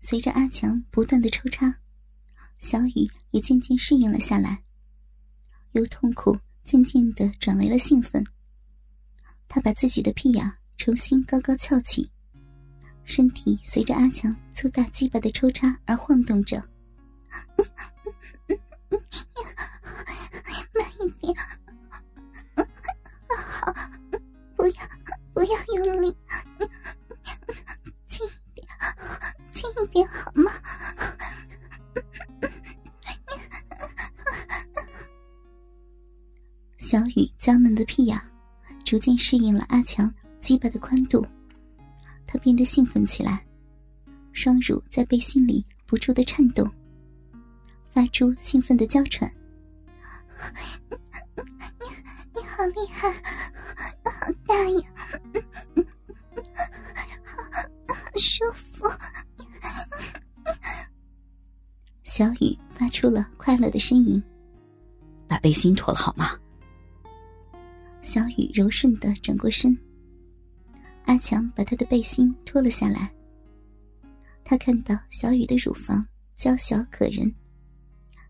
随着阿强不断的抽插，小雨也渐渐适应了下来，由痛苦渐渐的转为了兴奋。他把自己的屁眼重新高高翘起，身体随着阿强粗大鸡巴的抽插而晃动着。小雨娇嫩的屁眼逐渐适应了阿强鸡巴的宽度，他变得兴奋起来，双乳在背心里不住的颤动，发出兴奋的娇喘。你你好厉害，好大呀，舒服。小雨发出了快乐的呻吟，把背心脱了好吗？小雨柔顺的转过身，阿强把他的背心脱了下来。他看到小雨的乳房娇小可人，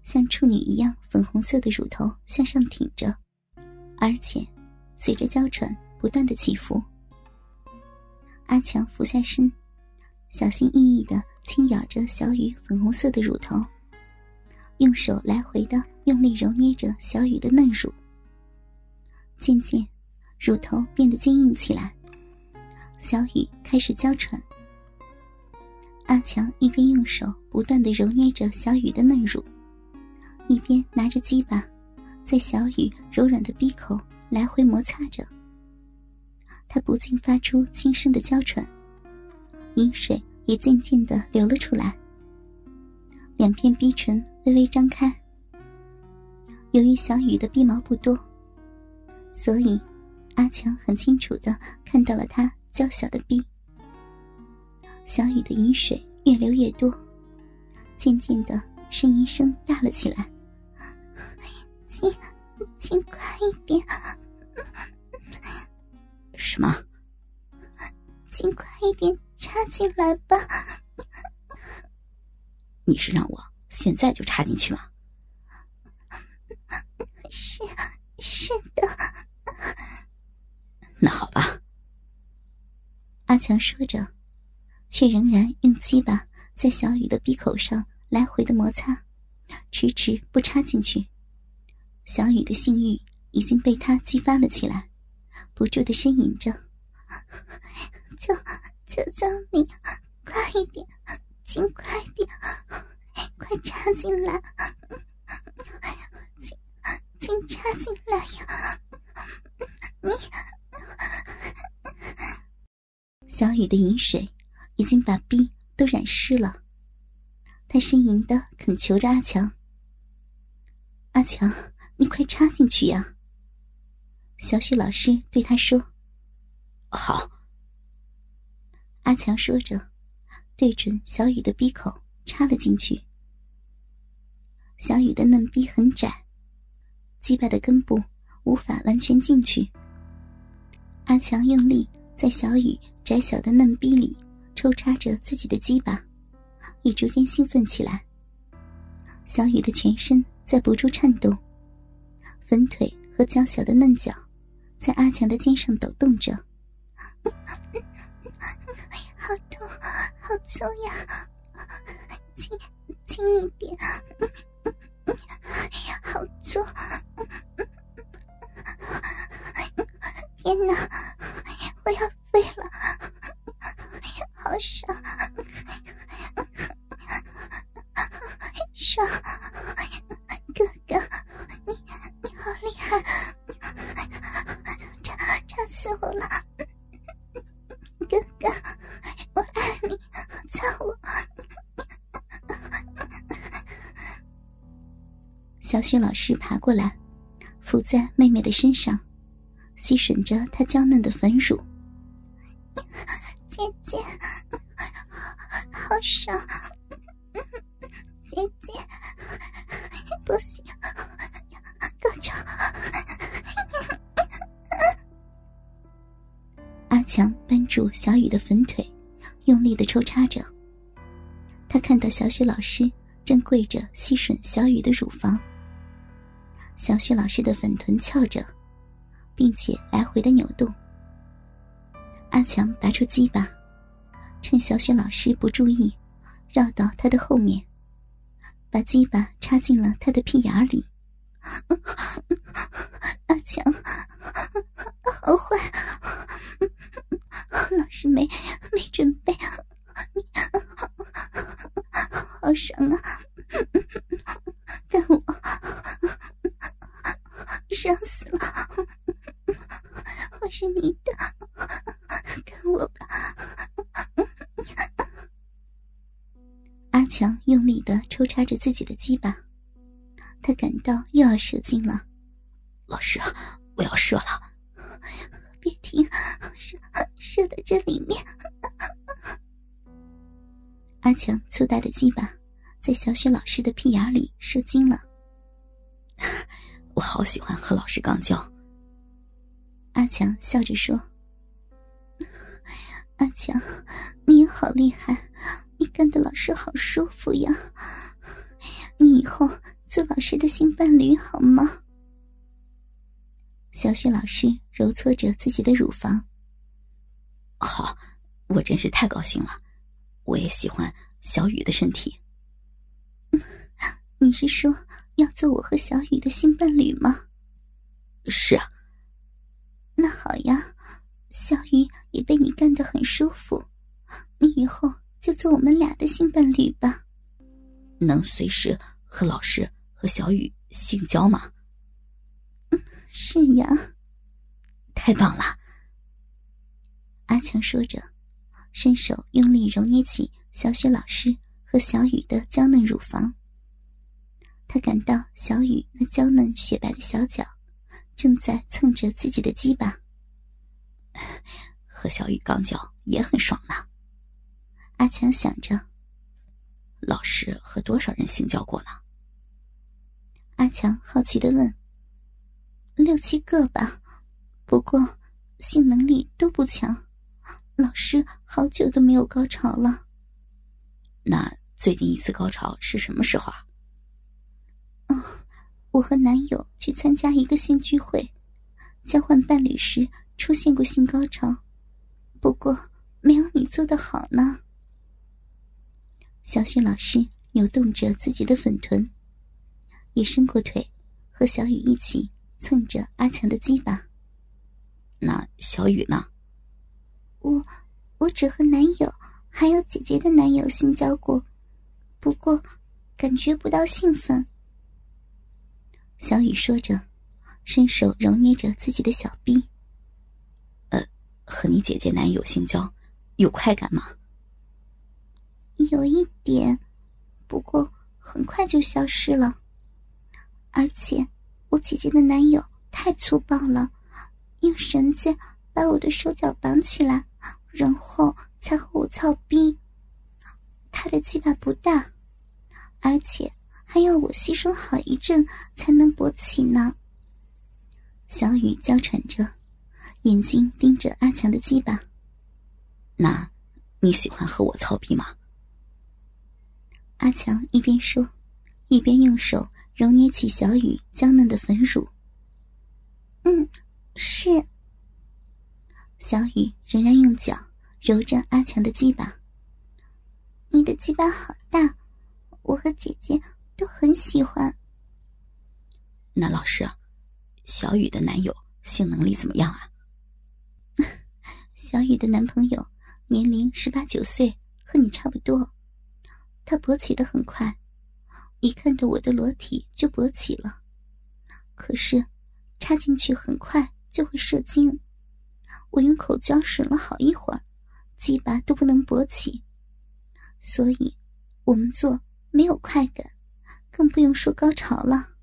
像处女一样粉红色的乳头向上挺着，而且随着娇喘不断的起伏。阿强俯下身，小心翼翼的轻咬着小雨粉红色的乳头。用手来回的用力揉捏着小雨的嫩乳，渐渐，乳头变得坚硬起来。小雨开始娇喘。阿强一边用手不断的揉捏着小雨的嫩乳，一边拿着鸡巴，在小雨柔软的鼻口来回摩擦着。他不禁发出轻声的娇喘，饮水也渐渐的流了出来。两片逼唇微微张开。由于小雨的鼻毛不多，所以阿强很清楚的看到了他娇小的臂。小雨的饮水越流越多，渐渐的呻吟声大了起来。请，请快一点！什么？请快一点插进来吧！你是让我现在就插进去吗？是是的。那好吧。阿强说着，却仍然用鸡巴在小雨的鼻口上来回的摩擦，迟迟不插进去。小雨的性欲已经被他激发了起来，不住的呻吟着：“求求求你，快一点！”请快点，快插进来！请，请插进来呀！你，小雨的饮水已经把逼都染湿了，他呻吟的恳求着阿强：“阿强，你快插进去呀！”小雪老师对他说：“好。”阿强说着。对准小雨的鼻口插了进去。小雨的嫩逼很窄，鸡巴的根部无法完全进去。阿强用力在小雨窄小的嫩逼里抽插着自己的鸡巴，已逐渐兴奋起来。小雨的全身在不住颤动，粉腿和娇小的嫩脚在阿强的肩上抖动着。好痛，好粗呀！轻轻一点，好粗！天哪，小雪老师爬过来，伏在妹妹的身上，吸吮着她娇嫩的粉乳。姐姐，好爽！姐姐，不行，高潮！阿强扳住小雨的粉腿，用力的抽插着。他看到小雪老师正跪着吸吮小雨的乳房，小雪老师的粉臀翘着，并且来回的扭动。阿强拔出鸡巴，趁小雪老师不注意，绕到他的后面，把鸡巴插进了他的屁眼里。阿强，好坏，老师没没准备，你好爽啊！干我，爽死了！我是你的，干我吧！阿强用力的抽插着自己的鸡巴。他感到又要射精了，老师，我要射了，别停，射射到这里面。阿强粗大的鸡巴在小雪老师的屁眼里射精了，我好喜欢和老师刚交。阿强笑着说：“阿强，你也好厉害，你干的老师好舒服呀，你以后。”做老师的新伴侣好吗？小雪老师揉搓着自己的乳房。好，我真是太高兴了。我也喜欢小雨的身体。你是说要做我和小雨的新伴侣吗？是啊。那好呀，小雨也被你干得很舒服，你以后就做我们俩的新伴侣吧。能随时和老师。和小雨性交吗？是呀，太棒了！阿强说着，伸手用力揉捏起小雪老师和小雨的娇嫩乳房。他感到小雨那娇嫩雪白的小脚正在蹭着自己的鸡巴。和小雨刚交也很爽呢。阿强想着，老师和多少人性交过呢？阿强好奇的问：“六七个吧，不过性能力都不强。老师好久都没有高潮了。那最近一次高潮是什么时候啊？”“哦，我和男友去参加一个性聚会，交换伴侣时出现过性高潮，不过没有你做的好呢。”小雪老师扭动着自己的粉臀。也伸过腿，和小雨一起蹭着阿强的鸡巴。那小雨呢？我，我只和男友还有姐姐的男友性交过，不过感觉不到兴奋。小雨说着，伸手揉捏着自己的小臂。呃，和你姐姐男友性交，有快感吗？有一点，不过很快就消失了。而且，我姐姐的男友太粗暴了，用绳子把我的手脚绑起来，然后才和我操逼。他的鸡巴不大，而且还要我牺牲好一阵才能勃起呢。小雨娇喘着，眼睛盯着阿强的鸡巴。那，你喜欢和我操逼吗？阿强一边说，一边用手。揉捏起小雨娇嫩的粉乳。嗯，是。小雨仍然用脚揉着阿强的鸡巴。你的鸡巴好大，我和姐姐都很喜欢。那老师，小雨的男友性能力怎么样啊？小雨的男朋友年龄十八九岁，和你差不多，他勃起的很快。一看到我的裸体就勃起了，可是插进去很快就会射精。我用口交吮了好一会儿，鸡巴都不能勃起，所以我们做没有快感，更不用说高潮了。